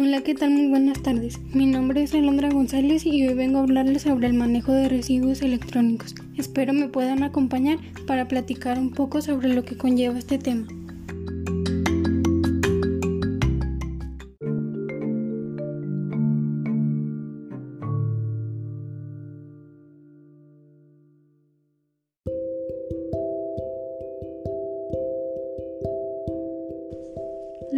Hola, ¿qué tal? Muy buenas tardes. Mi nombre es Alondra González y hoy vengo a hablarles sobre el manejo de residuos electrónicos. Espero me puedan acompañar para platicar un poco sobre lo que conlleva este tema.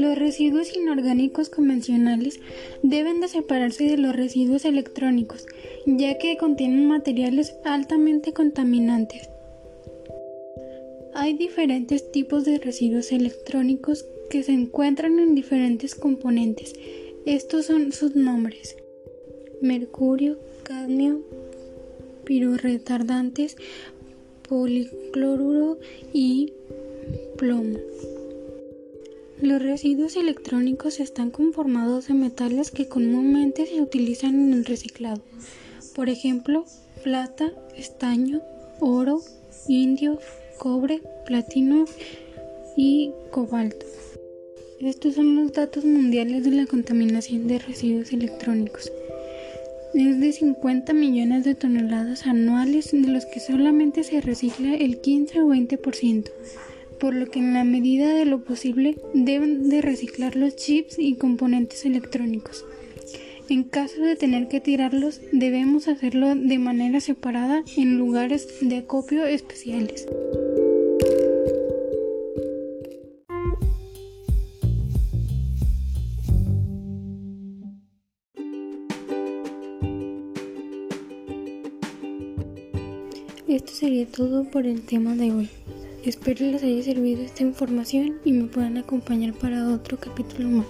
Los residuos inorgánicos convencionales deben de separarse de los residuos electrónicos, ya que contienen materiales altamente contaminantes. Hay diferentes tipos de residuos electrónicos que se encuentran en diferentes componentes. Estos son sus nombres. Mercurio, cadmio, piroretardantes, policloruro y plomo. Los residuos electrónicos están conformados de metales que comúnmente se utilizan en el reciclado, por ejemplo, plata, estaño, oro, indio, cobre, platino y cobalto. Estos son los datos mundiales de la contaminación de residuos electrónicos. Es de 50 millones de toneladas anuales, de los que solamente se recicla el 15 o 20% por lo que en la medida de lo posible deben de reciclar los chips y componentes electrónicos. En caso de tener que tirarlos, debemos hacerlo de manera separada en lugares de acopio especiales. Esto sería todo por el tema de hoy. Espero les haya servido esta información y me puedan acompañar para otro capítulo más.